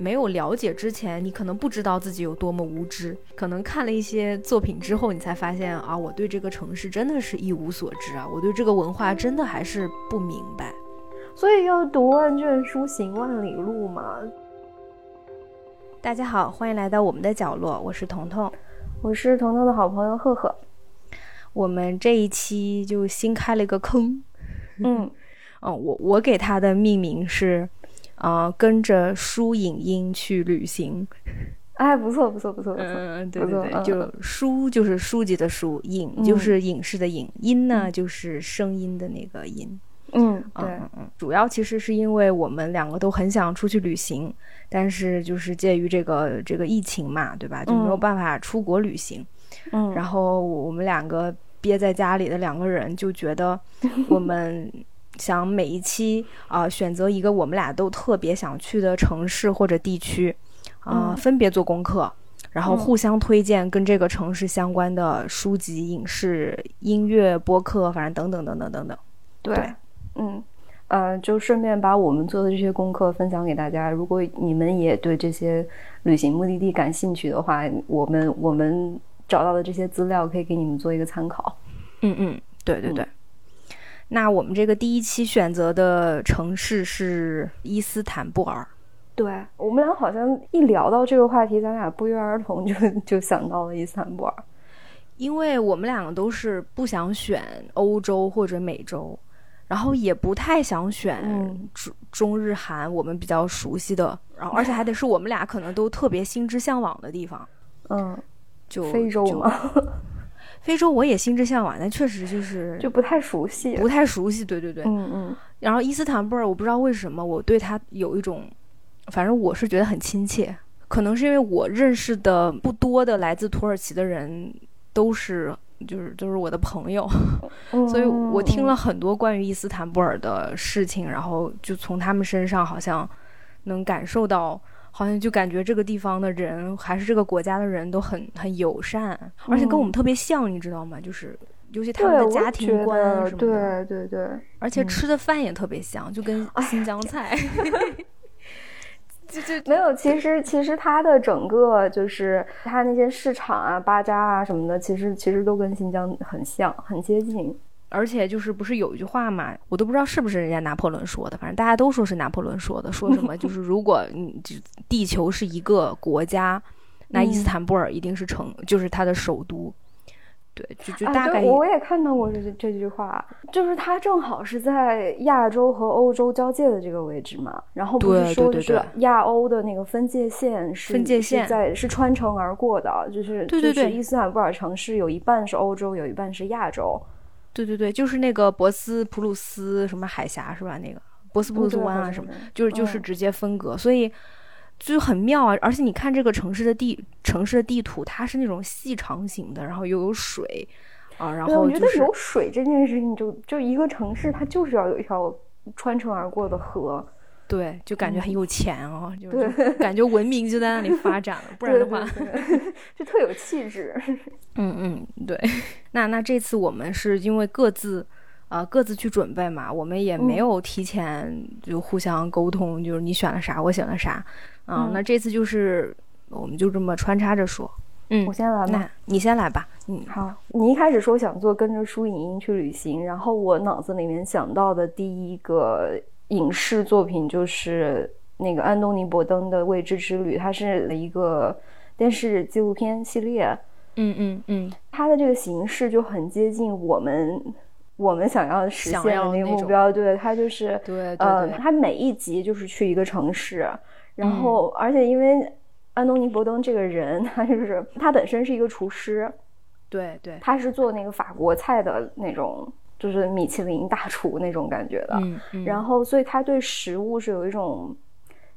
没有了解之前，你可能不知道自己有多么无知。可能看了一些作品之后，你才发现啊，我对这个城市真的是一无所知啊，我对这个文化真的还是不明白。所以要读万卷书，行万里路嘛。大家好，欢迎来到我们的角落，我是彤彤，我是彤彤的好朋友赫赫。我们这一期就新开了一个坑，嗯，哦，我我给它的命名是，啊，跟着书影音去旅行。哎，不错不错不错不错，嗯，对对对，就书就是书籍的书，影就是影视的影，音呢就是声音的那个音。嗯，对，嗯，主要其实是因为我们两个都很想出去旅行，但是就是介于这个这个疫情嘛，对吧？就没有办法出国旅行。嗯，然后我们两个憋在家里的两个人就觉得，我们想每一期啊选择一个我们俩都特别想去的城市或者地区，啊分别做功课，然后互相推荐跟这个城市相关的书籍、影视、音乐、播客，反正等等等等等等。对。嗯，呃，就顺便把我们做的这些功课分享给大家。如果你们也对这些旅行目的地感兴趣的话，我们我们找到的这些资料可以给你们做一个参考。嗯嗯，对对对。那我们这个第一期选择的城市是伊斯坦布尔。对我们俩好像一聊到这个话题，咱俩不约而同就 就想到了伊斯坦布尔，因为我们两个都是不想选欧洲或者美洲。然后也不太想选中中日韩，我们比较熟悉的，然后而且还得是我们俩可能都特别心之向往的地方。嗯，就非洲吗？非洲我也心之向往，但确实就是就不太熟悉，不太熟悉。对对对，嗯嗯。然后伊斯坦布尔，我不知道为什么我对他有一种，反正我是觉得很亲切，可能是因为我认识的不多的来自土耳其的人都是。就是就是我的朋友，所以我听了很多关于伊斯坦布尔的事情，然后就从他们身上好像能感受到，好像就感觉这个地方的人还是这个国家的人都很很友善，而且跟我们特别像，你知道吗？就是尤其他们的家庭观什么的，对对对，而且吃的饭也特别像，就跟新疆菜。就就没有，其实其实它的整个就是它那些市场啊、巴扎啊什么的，其实其实都跟新疆很像，很接近。而且就是不是有一句话嘛，我都不知道是不是人家拿破仑说的，反正大家都说是拿破仑说的，说什么就是 如果你就地球是一个国家，那伊斯坦布尔一定是城，就是它的首都。对，就就大概我也看到过这这句话，就是它正好是在亚洲和欧洲交界的这个位置嘛，然后不是说是亚欧的那个分界线是分界线在是穿城而过的，就是对对对，伊斯坦布尔城市有一半是欧洲，有一半是亚洲，对对对，就是那个博斯普鲁斯什么海峡是吧？那个博斯普鲁斯湾啊什么，就是就是直接分隔，所以。就很妙啊！而且你看这个城市的地城市的地图，它是那种细长型的，然后又有水啊，然后我觉得有水这件事情，就就一个城市，它就是要有一条穿城而过的河，对，就感觉很有钱啊，就感觉文明就在那里发展了，不然的话就特有气质。嗯嗯，对。那那这次我们是因为各自。呃，各自去准备嘛，我们也没有提前就互相沟通，就是你选了啥，我选了啥，嗯，那这次就是我们就这么穿插着说，嗯，我先来吧，你先来吧，嗯，好，你一开始说想做跟着舒莹莹去旅行，然后我脑子里面想到的第一个影视作品就是那个安东尼·伯登的《未知之旅》，它是一个电视纪录片系列，嗯嗯嗯，它的这个形式就很接近我们。我们想要实现的那个目标，对，它就是，对，呃，他每一集就是去一个城市，然后，而且因为安东尼·伯登这个人，他就是他本身是一个厨师，对对，他是做那个法国菜的那种，就是米其林大厨那种感觉的，嗯，然后，所以他对食物是有一种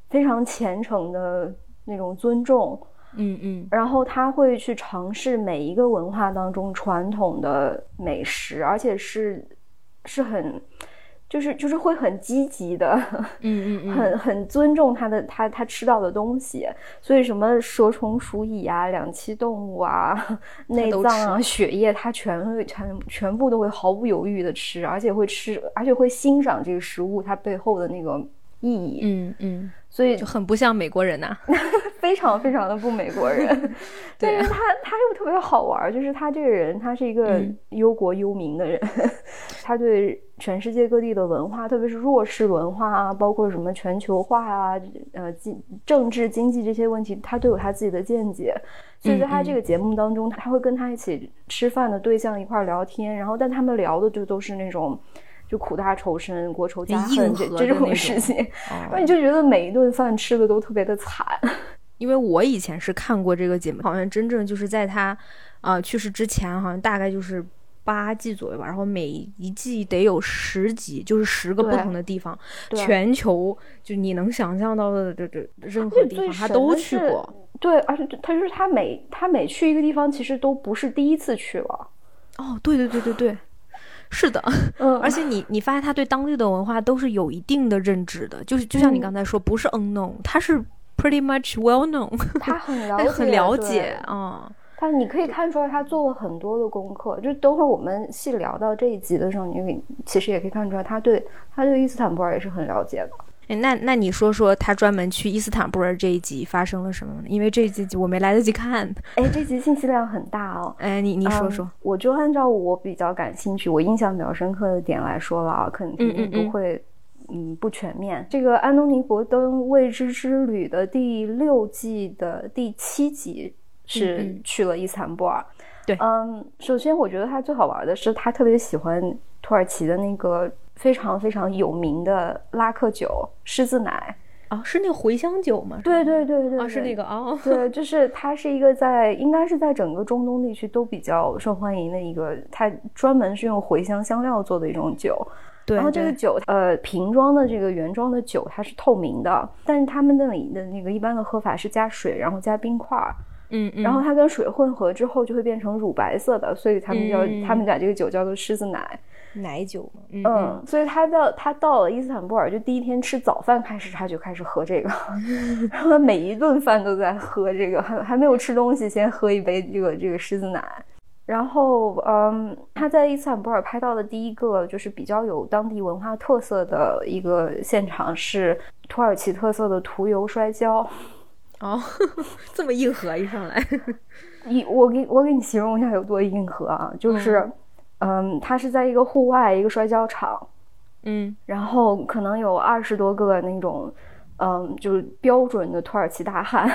非常虔诚的那种尊重。嗯嗯，然后他会去尝试每一个文化当中传统的美食，而且是是很，就是就是会很积极的，嗯嗯嗯，很很尊重他的他他吃到的东西，所以什么蛇虫鼠蚁啊、两栖动物啊、内脏啊、血液，他全会全全部都会毫不犹豫的吃，而且会吃，而且会欣赏这个食物它背后的那个意义。嗯嗯，所以就很不像美国人呐，非常非常的不美国人。对但是他他又特别好玩，就是他这个人，他是一个嗯忧国忧民的人，他对全世界各地的文化，特别是弱势文化啊，包括什么全球化啊，呃，经政治经济这些问题，他都有他自己的见解。所以在他这个节目当中，他会跟他一起吃饭的对象一块儿聊天，然后但他们聊的就都是那种。就苦大仇深、国仇家硬恨这这种事情，哦那你就觉得每一顿饭吃的都特别的惨。因为我以前是看过这个节目，好像真正就是在他啊、呃去世之前，好像大概就是八季左右吧，然后每一季得有十集，就是十个不同的地方，全球就你能想象到的这这任何地方他都去过。对，而且他就是他每他每去一个地方，其实都不是第一次去了。哦，对对对对对，是的，嗯，而且你你发现他对当地的文化都是有一定的认知的，就是就像你嗯刚才说，不是 unknown，他是 pretty much well known，他很了 解，很了解对啊。他你可以看出来，他做了很多的功课。就等会儿我们细聊到这一集的时候，你其实也可以看出来，他对他对伊斯坦布尔也是很了解的。哎，那那你说说他专门去伊斯坦布尔这一集发生了什么呢？因为这一集我没来得及看。哎，这集信息量很大哦。哎，你你说说嗯，我就按照我比较感兴趣、我印象比较深刻的点来说了啊，可能嗯嗯嗯不会，嗯不全面。这个安东尼·伯登未知之旅的第六季的第七集是去了伊斯坦布尔。对嗯，首先我觉得他最好玩的是，他特别喜欢土耳其的那个非常非常有名的拉克酒狮子奶。哦，是那个茴香酒吗？对对对对，哦，是那个哦。对，就是它是一个在应该是在整个中东地区都比较受欢迎的一个，它专门是用茴香香料做的一种酒。对，然后这个酒，呃，瓶装的这个原装的酒它是透明的，但是他们那里的那个一般的喝法是加水，然后加冰块儿，嗯嗯，然后它跟水混合之后就会变成乳白色的，所以他们叫、嗯他们把这个酒叫做狮子奶。奶酒嘛，嗯嗯，所以他到他到了伊斯坦布尔，就第一天吃早饭开始，他就开始喝这个，然后他每一顿饭都在喝这个，还还没有吃东西，先喝一杯这个这个狮子奶。然后，嗯，他在伊斯坦布尔拍到的第一个就是比较有当地文化特色的一个现场是土耳其特色的涂油摔跤。哦，这么硬核一上来，你我给我给你形容一下有多硬核啊，就是，嗯，他是在一个户外一个摔跤场，嗯然后可能有二十多个那种，嗯，就是标准的土耳其大汉，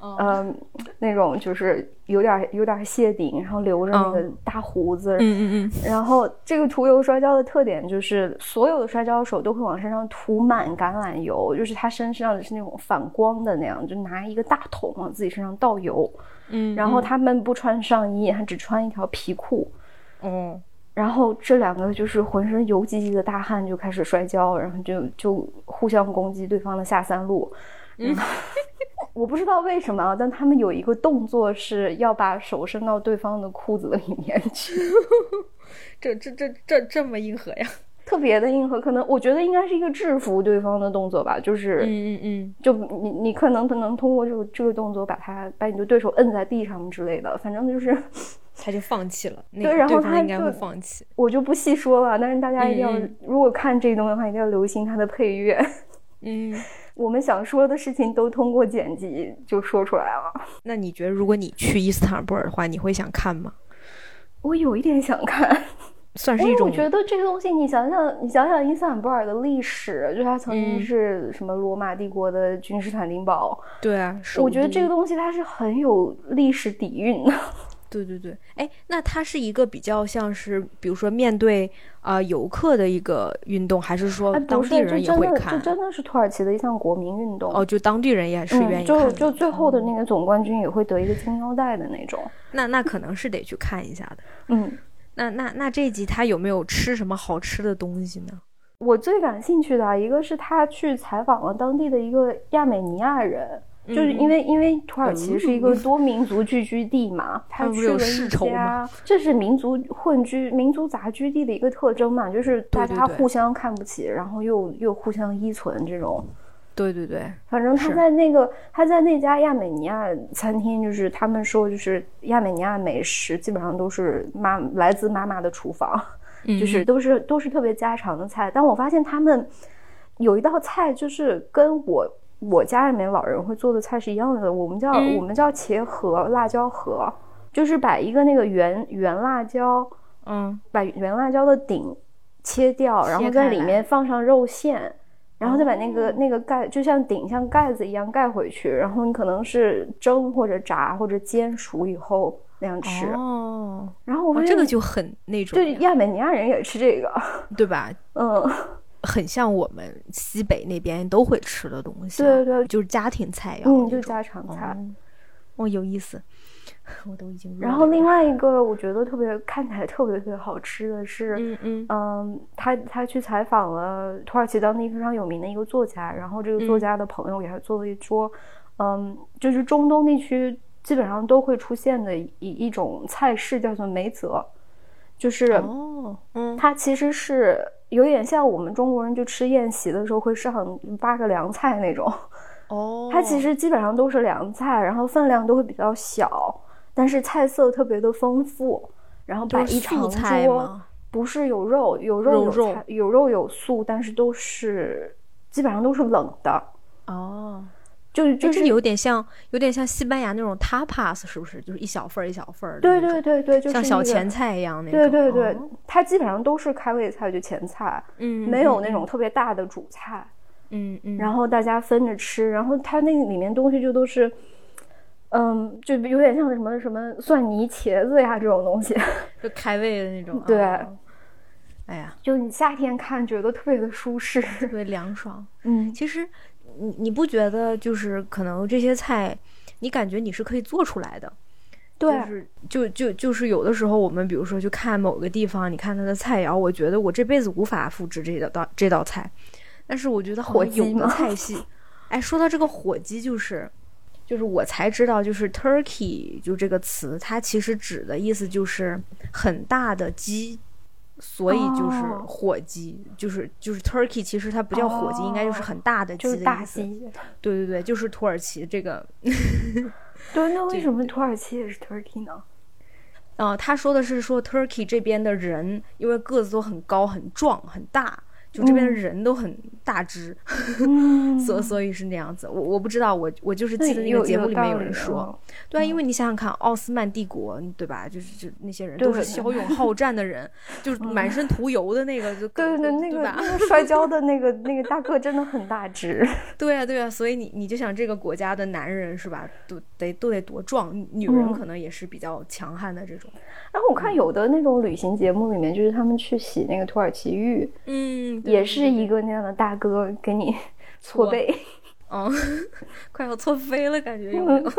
哦 嗯，那种就是有点有点谢顶，然后留着那个大胡子，嗯嗯嗯，然后这个涂油摔跤的特点就是，所有的摔跤手都会往身上涂满橄榄油，就是他身上是那种反光的那样，就拿一个大桶往自己身上倒油。嗯，然后他们不穿上衣，他只穿一条皮裤。哦，然后这两个就是浑身油唧唧的大汉就开始摔跤，然后就就互相攻击对方的下三路。嗯，我不知道为什么啊，但他们有一个动作是要把手伸到对方的裤子里面去，这这这这这么硬核呀？特别的硬核。可能我觉得应该是一个制服对方的动作吧，就是。嗯嗯嗯，就你你可能可能通过这个这个动作把他把你的对手摁在地上之类的，反正就是他就放弃了，那对然后他应该会就放弃。我就不细说了，但是大家一定要，如果看这东西的话，一定要留心它的配乐。嗯，我们想说的事情都通过剪辑就说出来了。那你觉得如果你去伊斯坦布尔的话，你会想看吗？我有一点想看，算是一种我觉得这个东西，你想想，你想想伊斯坦布尔的历史，就它曾经嗯是什么罗马帝国的君士坦丁堡，对啊，我觉得这个东西它是很有历史底蕴的。对对对，哎，那它是一个比较像是，比如说面对啊、呃游客的一个运动，还是说当地人也这真的，这会看？真的是土耳其的一项国民运动。哦，就当地人也是愿意看的、就最后的哦那个总冠军也会得一个金腰带的那种。那那可能是得去看一下的。嗯，那那那这一集他有没有吃什么好吃的东西呢？我最感兴趣的啊一个是他去采访了当地的一个亚美尼亚人，就是因为因为土耳其是一个多民族聚居地嘛，他他们不是有去了一家，这是民族混居、民族杂居地的一个特征嘛，就是大家互相看不起，然后又又互相依存这种。对对对，反正他是在那个他在那家亚美尼亚餐厅，就是他们说，就是亚美尼亚美食基本上都是妈来自妈妈的厨房。嗯就是都是都是特别家常的菜。但我发现他们有一道菜就是跟我我家里面老人会做的菜是一样的，我们叫、嗯。我们叫茄盒辣椒盒，就是把一个那个圆圆辣椒，嗯。把圆辣椒的顶切掉，然后在里面放上肉馅。然后再把那个、哦。那个盖，就像顶像盖子一样盖回去，然后你可能是蒸或者炸或者煎熟以后那样吃。哦，然后我发现哦这个就很那种，对亚美尼亚人也吃这个，对吧？嗯，很像我们西北那边都会吃的东西啊，对对对就是家庭菜肴嗯，就家常菜。哦，哦，有意思，我都已经然后另外一个我觉得特别看起来特别特别好吃的是，嗯嗯嗯，他他去采访了土耳其当地非常有名的一个作家，然后这个作嗯家的朋友给他做了一桌，嗯，就是中东地区基本上都会出现的一一种菜式，叫做梅泽，就是哦，嗯它其实是有点像我们中国人就吃宴席的时候会上八个凉菜那种，哦，它其实基本上都是凉菜，然后分量都会比较小，但是菜色特别的丰富，然后摆一长桌。不是有肉，有肉有菜有肉有素，但是都是基本上都是冷的，哦，就是就是有点像，有点像西班牙那种 tapas，是不是？就是一小份儿一小份儿的对，对对对，就是像小前菜一样那种。对对对哦，它基本上都是开胃菜，就前菜，嗯，没有那嗯种特别大的主菜，嗯嗯，然后大家分着吃，然后它那个里面东西就都是。嗯，就有点像什么什么蒜泥茄子呀这种东西，就开胃的那种。对哦哎呀，就你夏天看觉得特别的舒适。特别凉爽。嗯，其实你你不觉得就是可能这些菜，你感觉你是可以做出来的？对，就是就就就是有的时候我们比如说去看某个地方，你看它的菜肴，我觉得我这辈子无法复制这道道这道菜，但是我觉得好火像有的菜系，哎，说到这个火鸡，就是就是我才知道，就是 turkey 就这个词，它其实指的意思就是很大的鸡。所以就是哦火鸡，就是就是 turkey，其实它不叫火鸡，应该就是很大的鸡就是的意思。大鸡。对对对，就是土耳其这个 对，那为什么土耳其也是 turkey 呢？呃，他说的是说 Turkey 这边的人，因为个子都很高、很壮、很大，就这边人都很大只，嗯 所所以是那样子。我我不知道，我我就是记得那个节目里面有人说，哦对啊，因为你想想看，奥斯曼帝国对吧？就是就那些人都是骁勇好战的人，就是满身涂油的那个，就对对对，那个？那个摔跤的那个那个大个真的很大只。对啊，对啊，所以你你就想这个国家的男人是吧，都得都得多壮，女人嗯可能也是比较强悍的这种。然后我看有的那种旅行节目里面，就是他们去洗那个土耳其浴，嗯，对也是一个那样的大哥给你 搓搓背。嗯，快要搓飞了，感觉有没有？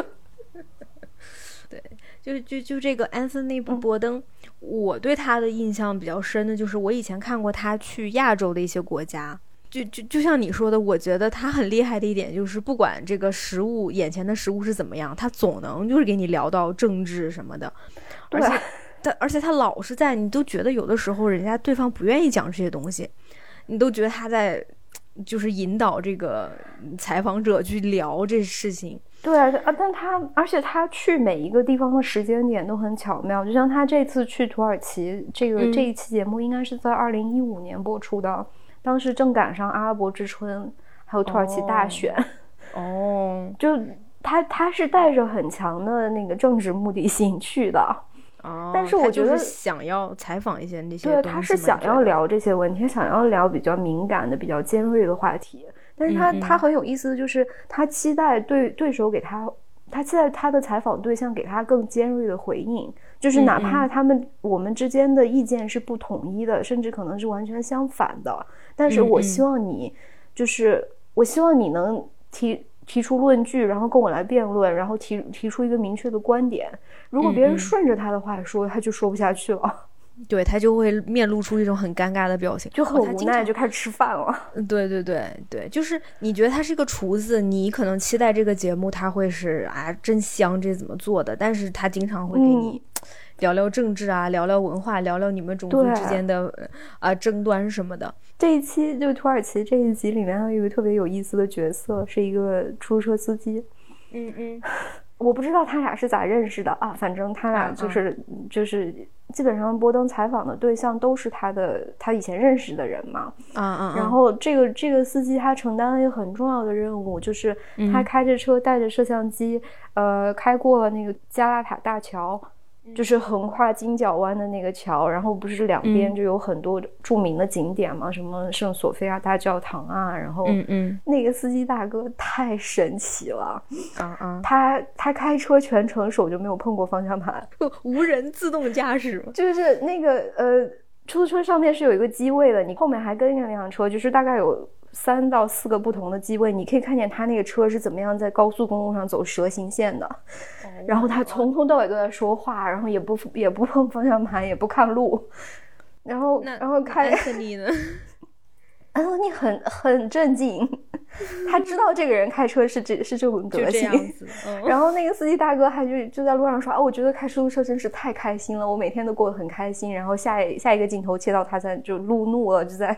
对，就就就这个安森尼布伯登，我对他的印象比较深的就是我以前看过他去亚洲的一些国家。就就就像你说的，我觉得他很厉害的一点就是，不管这个食物眼前的食物是怎么样，他总能就是给你聊到政治什么的，而且他而且他老是在，你都觉得有的时候人家对方不愿意讲这些东西，你都觉得他在就是引导这个采访者去聊这事情。对啊，啊但他而且他去每一个地方的时间点都很巧妙，就像他这次去土耳其，这个、嗯这一期节目应该是在二零一五年播出的，当时正赶上阿拉伯之春，还有土耳其大哦选，哦 就他他是带着很强的那个政治目的性去的。哦，但是我觉得想要采访一些那些对，他是想要聊这些问题，他想要聊比较敏感的、比较尖锐的话题。但是他、嗯嗯他很有意思的就是，他期待对对手给他，他期待他的采访对象给他更尖锐的回应，就是哪嗯怕他们我们之间的意见是不统一的，甚至可能是完全相反的，但是我希望你就是我希望你能提。提出论据，然后跟我来辩论，然后提提出一个明确的观点。如果别人顺着他的话说，他就说不下去了。对他就会面露出一种很尴尬的表情，就很无奈，就开始吃饭了。嗯对对对对，就是你觉得他是个厨子，你可能期待这个节目他会是啊真香，这怎么做的？但是他经常会给你聊聊政治啊，聊聊文化，聊聊你们种族之间的呃啊争端什么的。这一期就土耳其这一集里面还有一个特别有意思的角色，是一个出租车司机。嗯嗯，我不知道他俩是咋认识的啊，反正他俩就是就是基本上波登采访的对象都是他的他以前认识的人嘛，嗯嗯，然后这个这个司机他承担了一个很重要的任务，就是他开着车带着摄像机，呃，开过了那个加拉塔大桥。就是横跨金角湾的那个桥，然后不是两边就有很多著名的景点嘛，什么圣索菲亚大教堂啊，然后，嗯嗯，那个司机大哥太神奇了，啊啊，他他开车全程手就没有碰过方向盘，无人自动驾驶？就是那个呃，出租车上面是有一个机位的，你后面还跟着那辆车，就是大概有。三到四个不同的机位，你可以看见他那个车是怎么样在高速公路上走蛇形线的。然后他从头到尾都在说话，然后也不也不碰方向盘，也不看路。然后然后开安东尼呢？安东尼很很镇静，他知道这个人开车是这是这种德行。然后那个司机大哥还就就在路上说啊，我觉得开出租车真是太开心了，我每天都过得很开心。然后下一下一个镜头切到他在就路怒了，就在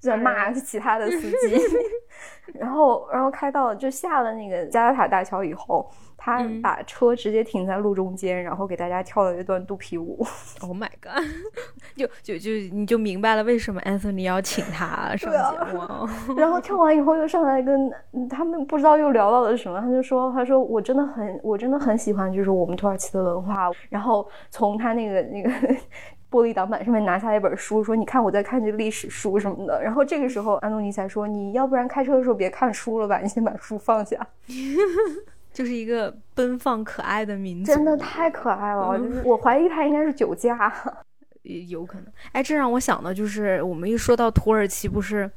就。在骂其他的司 机，然后，然后开到就下了那个加拉塔大桥以后，他把车直接停在路中间，然后给大家跳了一段肚皮舞。Oh my god！就就就你就明白了为什么 Anthony 要请他上节目。然后跳完以后又上来跟他们不知道又聊到了什么，他就说：“他说我真的很我真的很喜欢就是我们土耳其的文化。”然后从他那个那个。玻璃挡板上面拿下一本书，说：“你看我在看这个历史书什么的。”然后这个时候，安东尼才说：“你要不然开车的时候别看书了吧，你先把书放下。”就是一个奔放可爱的民族，真的太可爱了。就是我怀疑他应该是酒驾，有可能。哎，这让我想到，就是我们一说到土耳其，不是。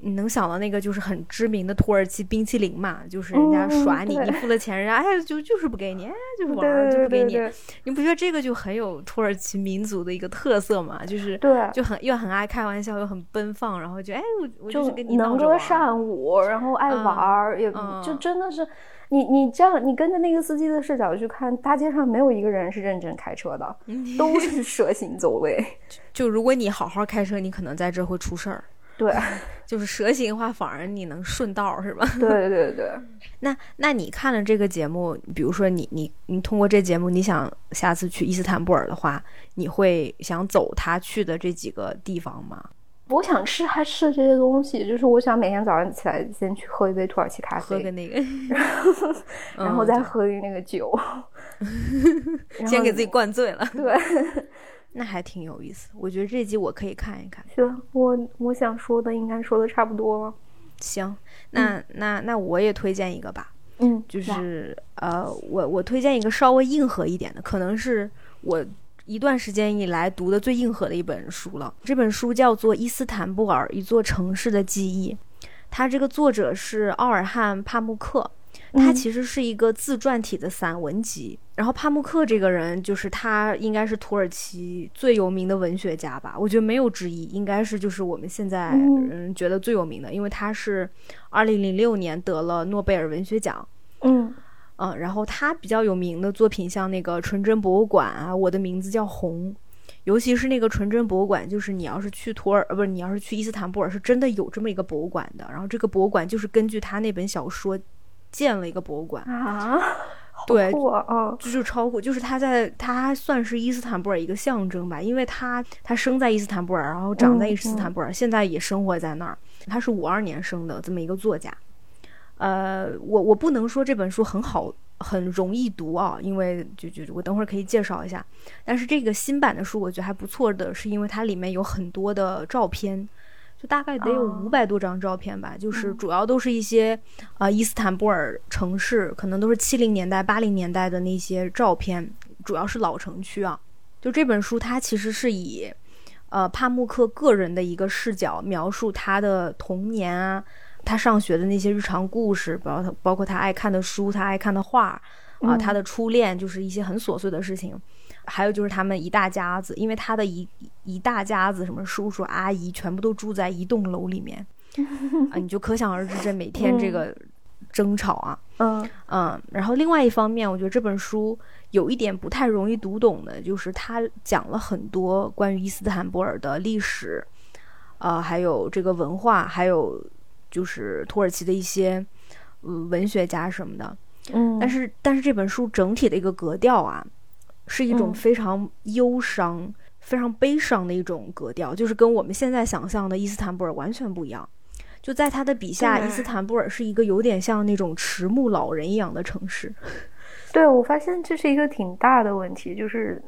你能想到那个就是很知名的土耳其冰淇淋嘛？就是人家耍你，你付了钱，人家哎就就是不给你，哎就是玩就不给你。你不觉得这个就很有土耳其民族的一个特色嘛？就是对，就很又很爱开玩笑，又很奔放，然后就哎我我就是跟你能歌善舞，然后爱玩，也就真的是你你这样你跟着那个司机的视角去看，大街上没有一个人是认真开车的，都是蛇形走位。就如果你好好开车，你可能在这会出事儿。对，就是蛇形的话，反而你能顺道是吧？对对对。那那你看了这个节目，比如说你你你通过这节目，你想下次去伊斯坦布尔的话，你会想走他去的这几个地方吗？我想吃还吃这些东西，就是我想每天早上起来先去喝一杯土耳其咖啡，喝个那个，然后再喝那个酒，先给自己灌醉了。对。那还挺有意思，我觉得这集我可以看一看。行，我我想说的应该说的差不多了。行，那那那我也推荐一个吧。嗯，就是呃，我我推荐一个稍微硬核一点的，可能是我一段时间以来读的最硬核的一本书了。这本书叫做《伊斯坦布尔：一座城市的记忆》，它这个作者是奥尔汉·帕慕克。他其实是一个自传体的散文集，然后帕慕克这个人就是他应该是土耳其最有名的文学家吧，我觉得没有之一，应该是就是我们现在嗯觉得最有名的，因为他是二零零六年得了诺贝尔文学奖，嗯嗯，然后他比较有名的作品像那个纯真博物馆啊，我的名字叫红，尤其是那个纯真博物馆，就是你要是去土耳呃不是你要是去伊斯坦布尔，是真的有这么一个博物馆的，然后这个博物馆就是根据他那本小说。建了一个博物馆啊，对，啊，就是超过，就是他在，他算是伊斯坦布尔一个象征吧，因为他他生在伊斯坦布尔，然后长在伊斯坦布尔，现在也生活在那儿。他是五二年生的这么一个作家，呃，我我不能说这本书很好，很容易读啊，因为就就我等会儿可以介绍一下。但是这个新版的书我觉得还不错的是，因为它里面有很多的照片。就大概得有五百多张照片吧，就是主要都是一些呃伊斯坦布尔城市，可能都是七零年代、八零年代的那些照片，主要是老城区啊。就这本书，它其实是以呃帕慕克个人的一个视角描述他的童年啊，他上学的那些日常故事，包括包括他爱看的书、他爱看的画啊，他的初恋，就是一些很琐碎的事情。还有就是他们一大家子，因为他的一一大家子，什么叔叔阿姨，全部都住在一栋楼里面 啊，你就可想而知这每天这个争吵啊，嗯嗯。然后另外一方面，我觉得这本书有一点不太容易读懂的，就是他讲了很多关于伊斯坦布尔的历史，呃，还有这个文化，还有就是土耳其的一些呃文学家什么的。嗯，但是但是这本书整体的一个格调啊，是一种嗯非常忧伤、非常悲伤的一种格调，就是跟我们现在想象的伊斯坦布尔完全不一样。就在他的笔下，伊斯坦布尔是一个有点像那种迟暮老人一样的城市。对我发现这是一个挺大的问题，就是，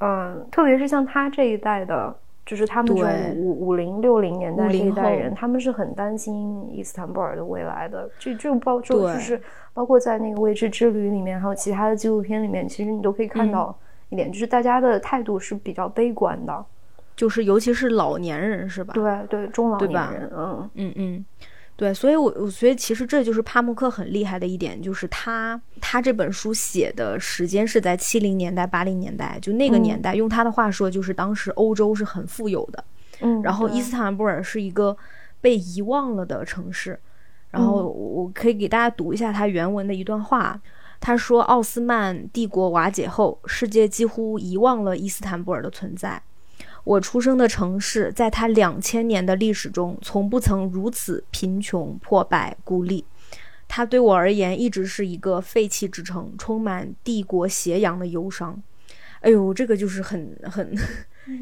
嗯、特别是像他这一代的，就是他们这对种五五零六零年代这一代人，他们是很担心伊斯坦布尔的未来的。就就包就就是包括在那个《未知之旅》里面，还有其他的纪录片里面，其实你都可以看嗯到一点，就是大家的态度是比较悲观的。就是尤其是老年人，是吧？对对，中老年人，嗯嗯嗯，对，所以我我所以其实这就是帕慕克很厉害的一点，就是他他这本书写的时间是在七零年代八零年代，就那个年嗯代，用他的话说，就是当时欧洲是很富有的，嗯，然后伊斯坦布尔是一个被遗忘了的城市。然后嗯我可以给大家读一下他原文的一段话。他说：“奥斯曼帝国瓦解后，世界几乎遗忘了伊斯坦布尔的存在。我出生的城市，在它两千年的历史中，从不曾如此贫穷、破败、孤立。它对我而言，一直是一个废弃之城，充满帝国斜阳的忧伤。哎呦，这个就是很很，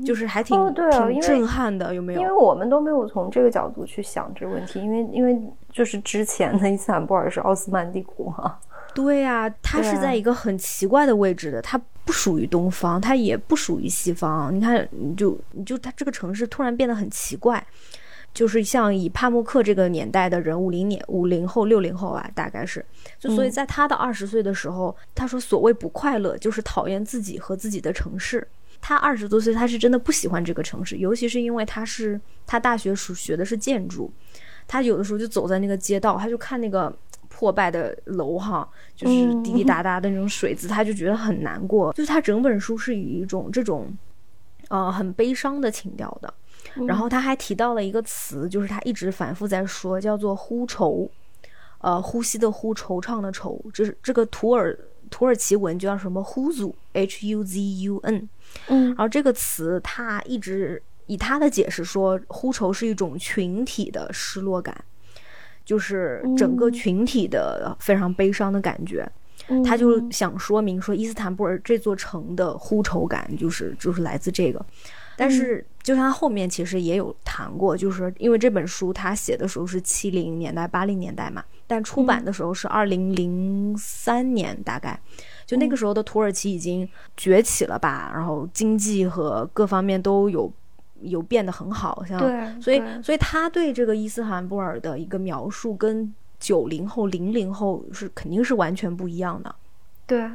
就是还挺、挺震撼的，有没有？因为我们都没有从这个角度去想这个问题，因为因为就是之前的伊斯坦布尔是奥斯曼帝国嘛，对呀、它是在一个很奇怪的位置的，它不属于东方，它也不属于西方。你看，你就你就它这个城市突然变得很奇怪，就是像以帕慕克这个年代的人，五零年、五零后、六零后啊，大概是，就所以嗯在他的二十岁的时候，他说所谓不快乐，就是讨厌自己和自己的城市。他二十多岁，他是真的不喜欢这个城市，尤其是因为他是他大学属学的是建筑，他有的时候就走在那个街道，他就看那个破败的楼哈，就是嗯滴滴 答答的那种水渍，他就觉得很难过。就是他整本书是以一种这种，呃，很悲伤的情调的。然后他还提到了一个词，就是他一直反复在说，叫做“呼愁”，呃，呼吸的呼，惆怅的惆，这是这个土耳土耳其文就叫什么 “huzun”，h u z u n。嗯然后这个词，他一直以他的解释说，呼愁是一种群体的失落感，就是整个嗯群体的非常悲伤的感觉。嗯。他就想说明说，伊斯坦布尔这座城的呼愁感，就是就是来自这个。但是，就像他后面其实也有谈过，就是因为这本书他写的时候是七零年代、八零年代嘛，但出版的时候是二零零三年，大概。就那个时候的土耳其已经崛起了吧，然后经济和各方面都有有变得很好，像对，所以所以他对这个伊斯坦布尔的一个描述跟九零后、零零后是肯定是完全不一样的。对，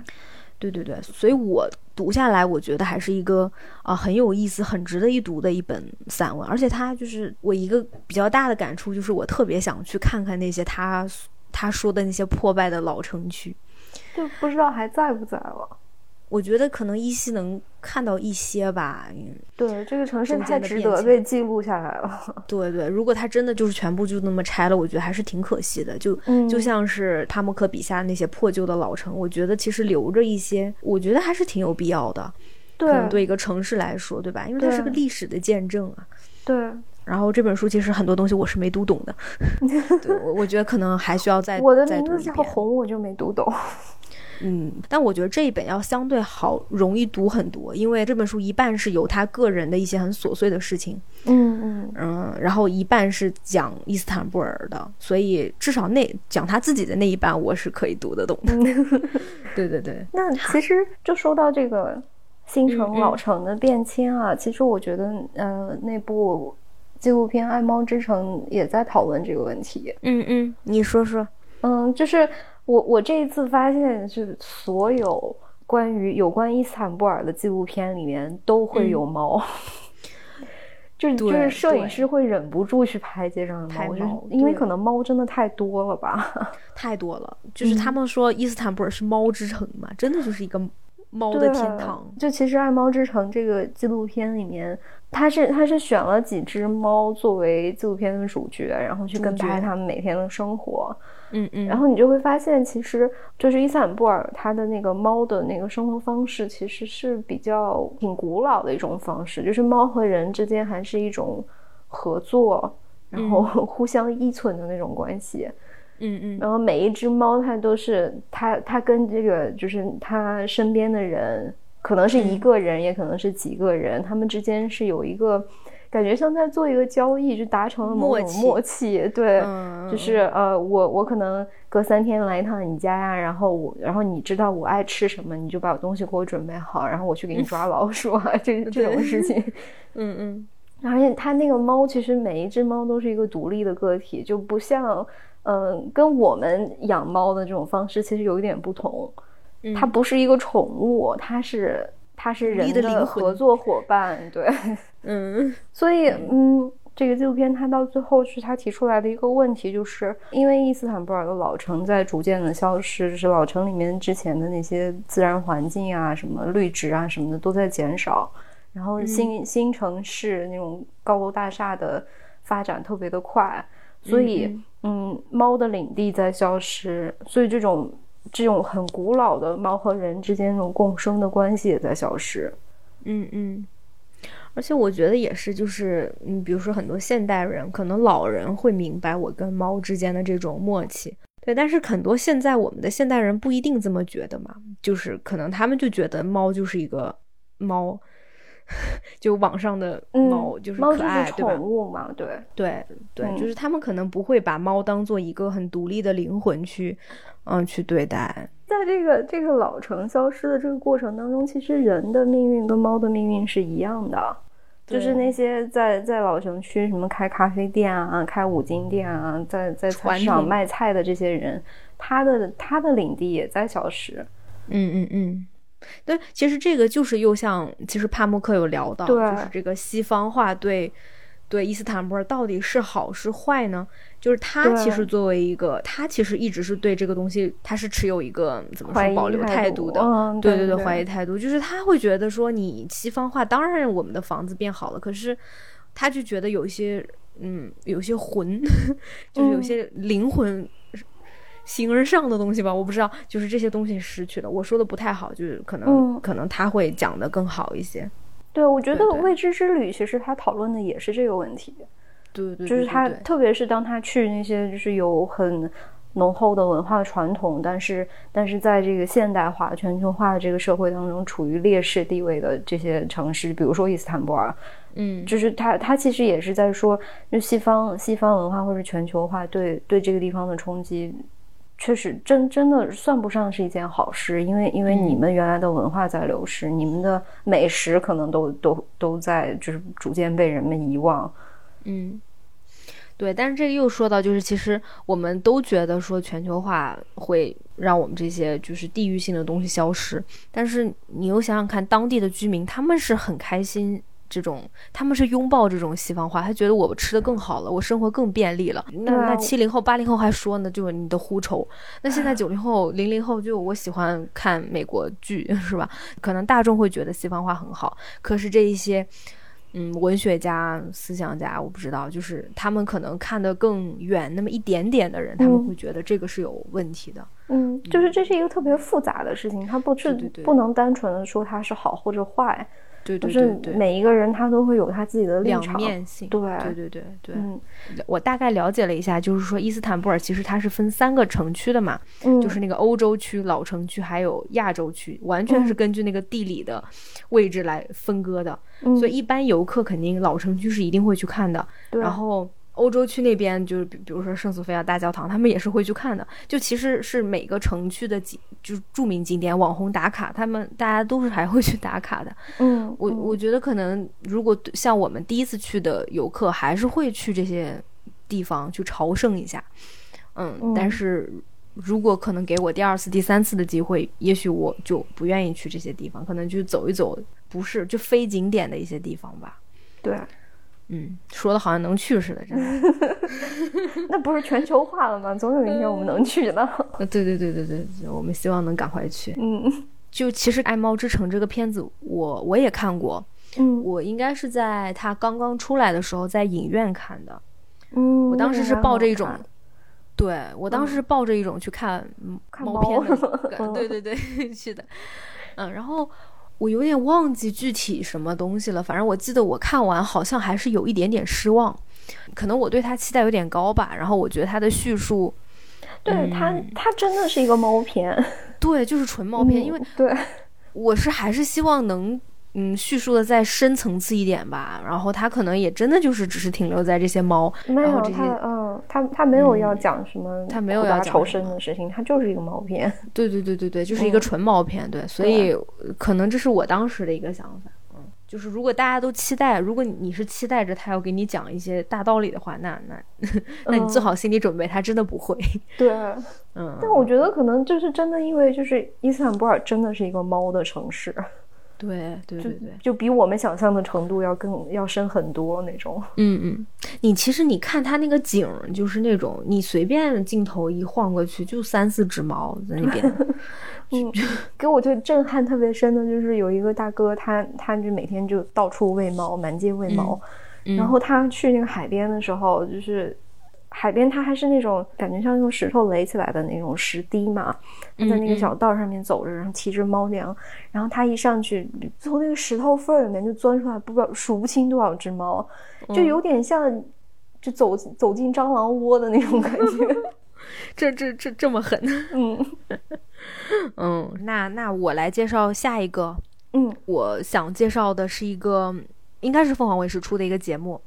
对对对，所以我读下来，我觉得还是一个啊、很有意思、很值得一读的一本散文。而且他就是我一个比较大的感触，就是我特别想去看看那些他他说的那些破败的老城区。就不知道还在不在了。我觉得可能依稀能看到一些吧。嗯对，这个城市中太值得被记录下来了。对对，如果它真的就是全部就那么拆了，我觉得还是挺可惜的。就嗯就像是帕默克笔下那些破旧的老城，我觉得其实留着一些，我觉得还是挺有必要的。可能对一个城市来说，对吧？因为它是个历史的见证啊。对，然后这本书其实很多东西我是没读懂的，对我我觉得可能还需要再我的名字叫。红，我就没读懂。嗯，但我觉得这一本要相对好，容易读很多，因为这本书一半是由他个人的一些很琐碎的事情，嗯嗯，嗯，然后一半是讲伊斯坦布尔的，所以至少那讲他自己的那一半我是可以读得懂的。对对对，那其实就说到这个新城嗯老城的变迁啊，其实我觉得，呃，那部纪录片《爱猫之城》也在讨论这个问题。嗯嗯，你说说，嗯，就是我我这一次发现，是所有关于有关伊斯坦布尔的纪录片里面都会有猫。就是就是摄影师会忍不住去拍街上的拍猫，猫因为可能猫真的太多了吧。太多了，就是他们说伊斯坦布尔是猫之城嘛，真的就是一个猫的天堂。就其实《爱猫之城》这个纪录片里面，它是它是选了几只猫作为纪录片的主角，然后去跟拍它们每天的生活。嗯嗯，然后你就会发现，其实就是伊斯坦布尔它的那个猫的那个生活方式，其实是比较挺古老的一种方式，就是猫和人之间还是一种合作，然后 互相依存的那种关系。嗯嗯嗯，然后每一只猫它都是它它跟这个就是它身边的人，可能是一个人，也可能是几个人，他们之间是有一个。感觉像在做一个交易，就达成了某种默契。对，就是呃，我我可能隔三天来一趟你家呀，然后我，然后你知道我爱吃什么，你就把我东西给我准备好，然后我去给你抓老鼠啊，这 这种事情。嗯嗯。而且它那个猫，其实每一只猫都是一个独立的个体，就不像嗯，跟我们养猫的这种方式其实有一点不同。它不是一个宠物，它是。它是人的合作伙伴，对，嗯，所以，嗯，这个纪录片它到最后是他提出来的一个问题，就是因为伊斯坦布尔的老城在逐渐的消失，就是老城里面之前的那些自然环境啊，什么绿植啊什么的都在减少，然后新新城市那种高楼大厦的发展特别的快，所以，嗯，嗯猫的领地在消失，所以这种。这种很古老的猫和人之间那种共生的关系也在消失。嗯嗯，而且我觉得也是，就是嗯，比如说很多现代人，可能老人会明白我跟猫之间的这种默契，对。但是很多现在我们的现代人不一定这么觉得嘛，就是可能他们就觉得猫就是一个猫。就网上的猫就是可爱，对吧？宠物嘛，对对对，就是他们可能不会把猫当做一个很独立的灵魂去，嗯，去对待。在这个这个老城消失的这个过程当中，其实人的命运跟猫的命运是一样的，就是那些在在老城区什么开咖啡店啊、开五金店啊、在在菜市场卖菜的这些人，他的他的领地也在消失。嗯嗯嗯。对，其实这个就是又像，其实帕慕克有聊到，就是这个西方化对对伊斯坦布尔到底是好是坏呢？就是他其实作为一个，他其实一直是对这个东西，他是持有一个怎么说保留态度的，对对对，怀疑态度，就是他会觉得说，你西方化，当然我们的房子变好了，可是他就觉得有一些，嗯，有些魂，就是有些灵魂。形而上的东西吧，我不知道，就是这些东西失去了。我说的不太好，就是可能可能他会讲的更好一些。对，我觉得未知之旅其实他讨论的也是这个问题。对对，就是他，特别是当他去那些就是有很浓厚的文化传统，但是但是在这个现代化、全球化的这个社会当中处于劣势地位的这些城市，比如说伊斯坦布尔，嗯，就是他他其实也是在说，就西方西方文化或者全球化对对这个地方的冲击。确实，真真的算不上是一件好事，因为因为你们原来的文化在流失，你们的美食可能都都都在就是逐渐被人们遗忘。嗯，对。但是这个又说到，就是其实我们都觉得说全球化会让我们这些就是地域性的东西消失，但是你又想想看，当地的居民他们是很开心。这种他们是拥抱这种西方化，他觉得我吃的更好了，我生活更便利了。那那七零后、八零后还说呢，就是你的狐臭。那现在九零后、零零后就我喜欢看美国剧，是吧？可能大众会觉得西方化很好，可是这一些嗯文学家、思想家，我不知道，就是他们可能看得更远那么一点点的人，他们会觉得这个是有问题的。嗯，就是这是一个特别复杂的事情，它不是不能单纯的说它是好或者坏。对对对对，每一个人他都会有他自己的两面性。对对对对对，我大概了解了一下，就是说伊斯坦布尔其实它是分三个城区的嘛，就是那个欧洲区、老城区还有亚洲区，完全是根据那个地理的位置来分割的。所以一般游客肯定老城区是一定会去看的。然后。欧洲区那边就是比比如说圣索菲亚大教堂，他们也是会去看的。就其实是每个城区的景，就是著名景点、网红打卡，他们大家都是还会去打卡的。嗯，我我觉得可能如果像我们第一次去的游客，还是会去这些地方去朝圣一下。嗯，但是如果可能给我第二次、第三次的机会，也许我就不愿意去这些地方，可能就走一走，不是就非景点的一些地方吧。对。嗯，说的好像能去似的，真的。那不是全球化了吗？总有一天我们能去的。对对对对对，我们希望能赶快去。嗯，就其实《爱猫之城》这个片子，我我也看过。嗯，我应该是在它刚刚出来的时候在影院看的。嗯，我当时是抱着一种，对我当时是抱着一种去看猫片的，对对对，去的。嗯，然后。我有点忘记具体什么东西了，反正我记得我看完好像还是有一点点失望，可能我对他期待有点高吧。然后我觉得他的叙述，对它，它真的是一个猫片，对，就是纯猫片，因为对，我是还是希望能。嗯，叙述的再深层次一点吧，然后他可能也真的就是只是停留在这些猫，没有他，嗯，他他没有要讲什么，他没有要仇深的事情，他就是一个毛片，对对对对对，就是一个纯毛片，对，所以可能这是我当时的一个想法。嗯就是如果大家都期待，如果你是期待着他要给你讲一些大道理的话，那那 那你做好心理准备，他真的不会。对，嗯。但我觉得可能就是真的，因为就是伊斯坦布尔真的是一个猫的城市。对对对对，就比我们想象的程度要更要深很多那种。嗯嗯，你其实你看它那个景，就是那种你随便镜头一晃过去，就三四只猫在那边。嗯，给我就震撼特别深的就是有一个大哥，他他就每天就到处喂猫，满街喂猫。然后他去那个海边的时候，就是。海边它还是那种感觉像用石头垒起来的那种石堤嘛，他在那个小道上面走着，然后骑着猫粮，然后他一上去，从那个石头缝里面就钻出来不知道数不清多少只猫，就有点像就走走进蟑螂窝的那种感觉。这这这这么狠？嗯 嗯，那那我来介绍下一个。嗯，我想介绍的是一个应该是凤凰卫视出的一个节目，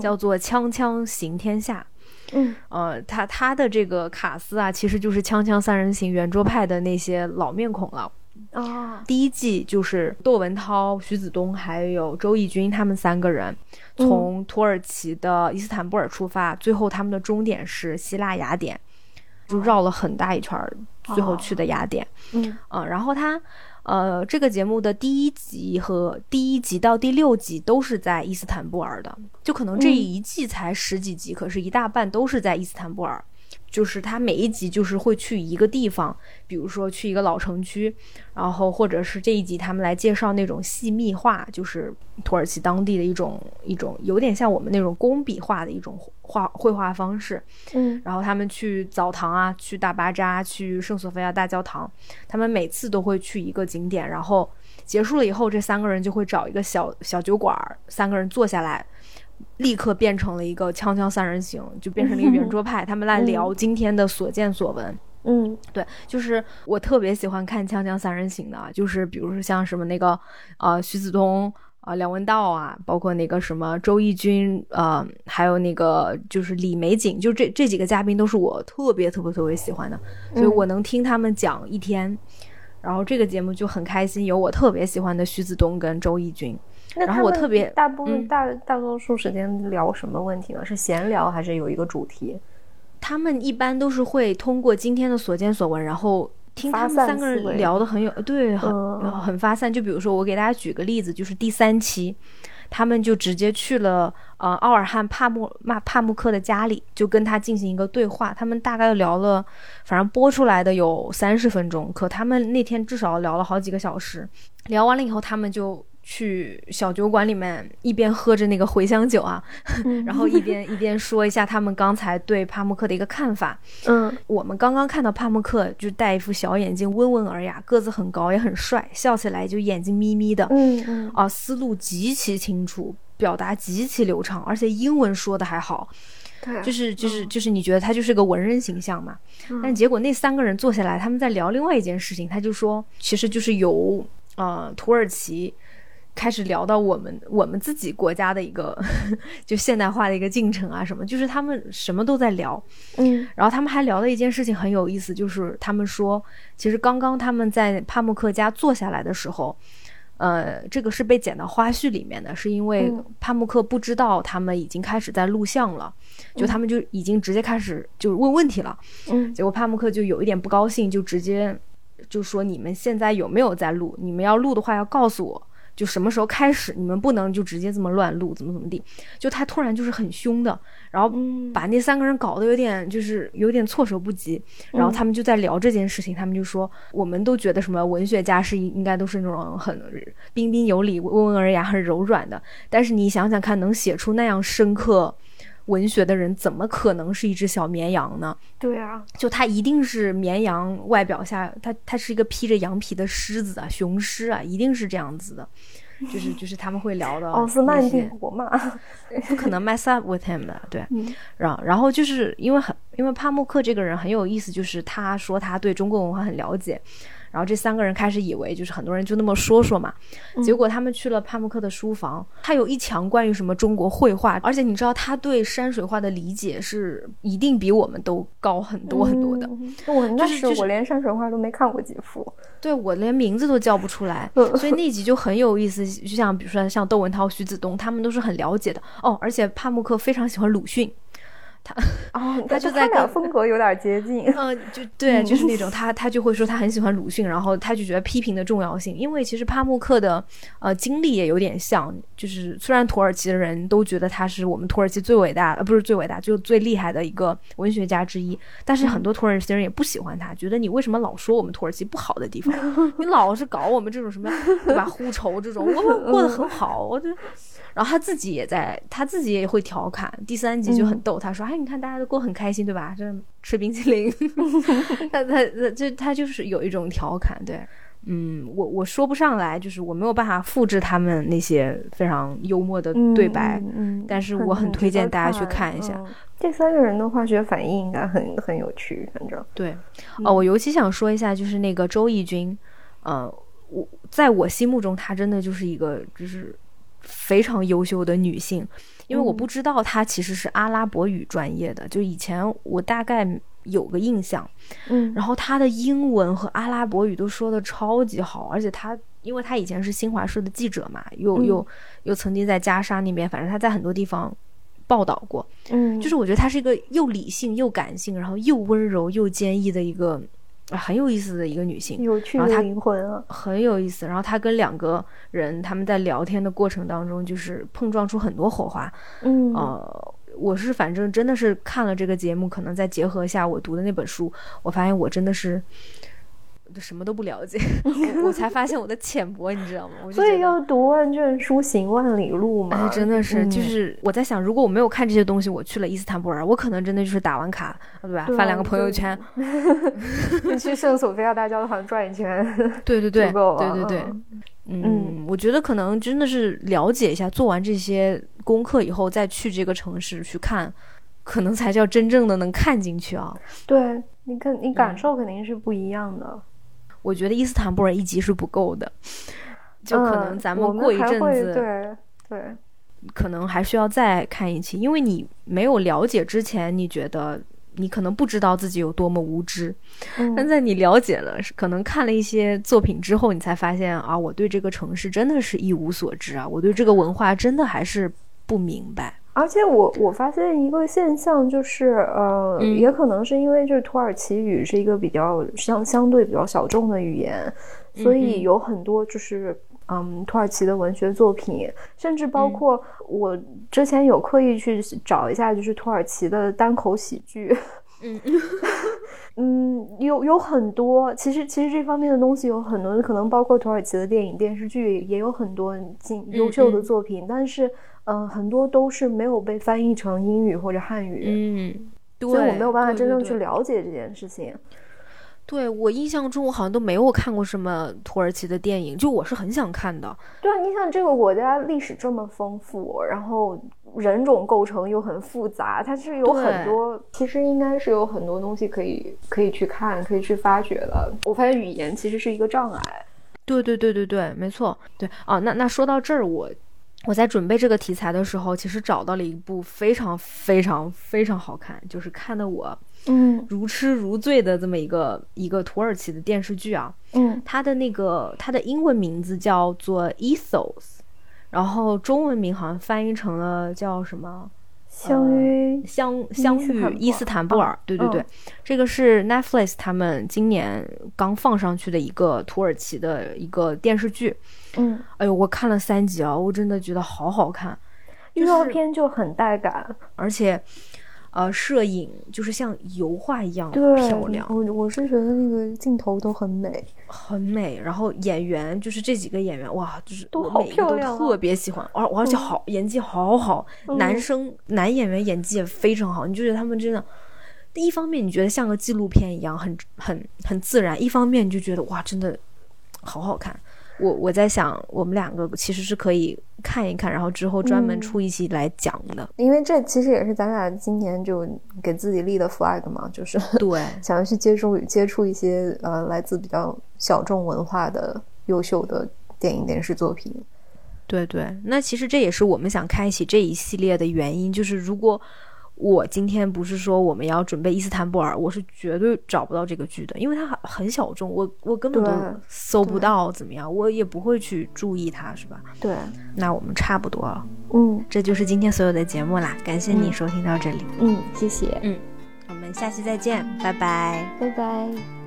叫做《锵锵行天下》。嗯，呃，他他的这个卡斯啊，其实就是《锵锵三人行》圆桌派的那些老面孔了。啊，第一季就是窦文涛、徐子东还有周轶君他们三个人，从土耳其的伊斯坦布尔出发，最后他们的终点是希腊雅典，就绕了很大一圈，最后去的雅典。嗯，啊，然后他。呃，这个节目的第一集和第一集到第六集都是在伊斯坦布尔的，就可能这一季才十几集，可是一大半都是在伊斯坦布尔。就是他每一集就是会去一个地方，比如说去一个老城区，然后或者是这一集他们来介绍那种细密画，就是土耳其当地的一种一种有点像我们那种工笔画的一种画绘画方式。嗯，然后他们去澡堂啊，去大巴扎，去圣索菲亚大教堂，他们每次都会去一个景点，然后结束了以后，这三个人就会找一个小小酒馆，三个人坐下来。立刻变成了一个锵锵三人行，就变成了一个圆桌 派，他们来聊今天的所见所闻。嗯，对，就是我特别喜欢看锵锵三人行的，就是比如说像什么那个呃徐子东啊、梁文道啊，包括那个什么周轶君呃，还有那个就是李玫瑾，就这这几个嘉宾都是我特别特别特别喜欢的，所以我能听他们讲一天，然后这个节目就很开心，有我特别喜欢的徐子东跟周轶君。然后我特别大部分大大多数时间聊什么问题呢？是闲聊还是有一个主题？他们一般都是会通过今天的所见所闻，然后听他们三个人聊的很有对，很很发散。就比如说，我给大家举个例子，就是第三期，他们就直接去了呃奥尔汉帕穆帕帕穆克的家里，就跟他进行一个对话。他们大概聊了，反正播出来的有三十分钟，可他们那天至少聊了好几个小时。聊完了以后，他们就。去小酒馆里面一边喝着那个茴香酒啊，然后一边一边说一下他们刚才对帕慕克的一个看法。嗯，我们刚刚看到帕慕克就戴一副小眼镜，温文尔雅，个子很高，也很帅，笑起来就眼睛眯眯的。嗯嗯，啊，思路极其清楚，表达极其流畅，而且英文说的还好。对，就是就是就是你觉得他就是个文人形象嘛？但结果那三个人坐下来，他们在聊另外一件事情，他就说，其实就是由呃土耳其。开始聊到我们我们自己国家的一个就现代化的一个进程啊，什么就是他们什么都在聊，嗯，然后他们还聊了一件事情很有意思，就是他们说，其实刚刚他们在帕慕克家坐下来的时候，呃，这个是被剪到花絮里面的，是因为帕慕克不知道他们已经开始在录像了，就他们就已经直接开始就问问题了，嗯，结果帕慕克就有一点不高兴，就直接就说你们现在有没有在录？你们要录的话要告诉我。就什么时候开始，你们不能就直接这么乱录，怎么怎么地？就他突然就是很凶的，然后把那三个人搞得有点就是有点措手不及。然后他们就在聊这件事情，他们就说，我们都觉得什么文学家是应该都是那种很彬彬有礼、温文尔雅、很柔软的，但是你想想看，能写出那样深刻。文学的人怎么可能是一只小绵羊呢？对啊，就他一定是绵羊外表下，他他是一个披着羊皮的狮子啊，雄狮啊，一定是这样子的。就是 就是他们会聊的奥斯曼帝国嘛，不可能 mess up with him 的，对。然然后就是因为很因为帕慕克这个人很有意思，就是他说他对中国文化很了解。然后这三个人开始以为就是很多人就那么说说嘛，结果他们去了帕慕克的书房，他有一墙关于什么中国绘画，而且你知道他对山水画的理解是一定比我们都高很多很多的。我那是我连山水画都没看过几幅，对我连名字都叫不出来，所以那集就很有意思。就像比如说像窦文涛、徐子东，他们都是很了解的哦。而且帕慕克非常喜欢鲁迅。他哦，他就在跟风格有点接近，嗯，就 对，就是那种他他就会说他很喜欢鲁迅，然后他就觉得批评的重要性，因为其实帕慕克的呃经历也有点像，就是虽然土耳其的人都觉得他是我们土耳其最伟大，呃，不是最伟大，就最厉害的一个文学家之一，但是很多土耳其人也不喜欢他，觉得你为什么老说我们土耳其不好的地方，你老是搞我们这种什么对吧，呼仇这种，我们过得很好，我就。然后他自己也在，他自己也会调侃。第三集就很逗，他说：“哎，你看大家都过很开心，对吧？这吃冰淇淋。”他他他这他就是有一种调侃，对，嗯，我我说不上来，就是我没有办法复制他们那些非常幽默的对白，嗯，但是我很推荐大家去看一下。这三个人的化学反应应该很很有趣，反正对。哦，我尤其想说一下，就是那个周轶君，呃，我在我心目中，他真的就是一个就是。非常优秀的女性，因为我不知道她其实是阿拉伯语专业的，就以前我大概有个印象，嗯，然后她的英文和阿拉伯语都说的超级好，而且她，因为她以前是新华社的记者嘛，又又又曾经在加沙那边，反正她在很多地方报道过，嗯，就是我觉得她是一个又理性又感性，然后又温柔又坚毅的一个。很有意思的一个女性，有趣的灵魂啊，很有意思。然后她跟两个人他们在聊天的过程当中，就是碰撞出很多火花。嗯，呃，我是反正真的是看了这个节目，可能再结合一下我读的那本书，我发现我真的是。什么都不了解，我才发现我的浅薄，你知道吗？所以要读万卷书，行万里路嘛。真的是，就是我在想，如果我没有看这些东西，我去了伊斯坦布尔，我可能真的就是打完卡，对吧？发两个朋友圈，去圣索菲亚大教堂转一圈。对对对，对对对。嗯，我觉得可能真的是了解一下，做完这些功课以后，再去这个城市去看，可能才叫真正的能看进去啊。对，你看，你感受肯定是不一样的。我觉得伊斯坦布尔一集是不够的，就可能咱们过一阵子，对对，可能还需要再看一期，因为你没有了解之前，你觉得你可能不知道自己有多么无知，但在你了解了，可能看了一些作品之后，你才发现啊，我对这个城市真的是一无所知啊，我对这个文化真的还是不明白。而且我我发现一个现象，就是呃，也可能是因为就是土耳其语是一个比较相相对比较小众的语言，所以有很多就是嗯土耳其的文学作品，甚至包括我之前有刻意去找一下，就是土耳其的单口喜剧，嗯。嗯，有有很多，其实其实这方面的东西有很多，可能包括土耳其的电影电视剧也有很多优优秀的作品，但是。嗯，很多都是没有被翻译成英语或者汉语，嗯，所以我没有办法真正去了解这件事情。对我印象中，我好像都没有看过什么土耳其的电影，就我是很想看的。对啊，你想这个国家历史这么丰富，然后人种构成又很复杂，它是有很多，其实应该是有很多东西可以可以去看，可以去发掘的。我发现语言其实是一个障碍。对对对对对，没错。对啊，那那说到这儿，我。我在准备这个题材的时候，其实找到了一部非常非常非常好看，就是看的我嗯如痴如醉的这么一个一个土耳其的电视剧啊，嗯，它的那个它的英文名字叫做 Ethos，然后中文名好像翻译成了叫什么？相约相相遇伊斯坦布尔，对对对，这个是 Netflix 他们今年刚放上去的一个土耳其的一个电视剧。嗯，哎呦，我看了三集啊，我真的觉得好好看，预告片就很带感，而且。呃，摄影就是像油画一样漂亮。我我是觉得那个镜头都很美，很美。然后演员就是这几个演员，哇，就是都好漂亮，特别喜欢。而而且好演技好好，男生男演员演技也非常好。你就觉得他们真的，一方面你觉得像个纪录片一样，很很很自然；一方面你就觉得哇，真的好好看。我我在想，我们两个其实是可以看一看，然后之后专门嗯出一期来讲的。因为这其实也是咱俩今年就给自己立的 flag 嘛，就是对，想要去接触接触一些呃来自比较小众文化的优秀的电影电视作品。对对，那其实这也是我们想开启这一系列的原因，就是如果我今天不是说我们要准备伊斯坦布尔，我是绝对找不到这个剧的，因为它很很小众，我我根本都搜不到怎么样，我也不会去注意它，是吧？对，那我们差不多了，嗯这就是今天所有的节目啦，感谢你嗯收听到这里，嗯，谢谢，嗯我们下期再见，拜拜。拜拜。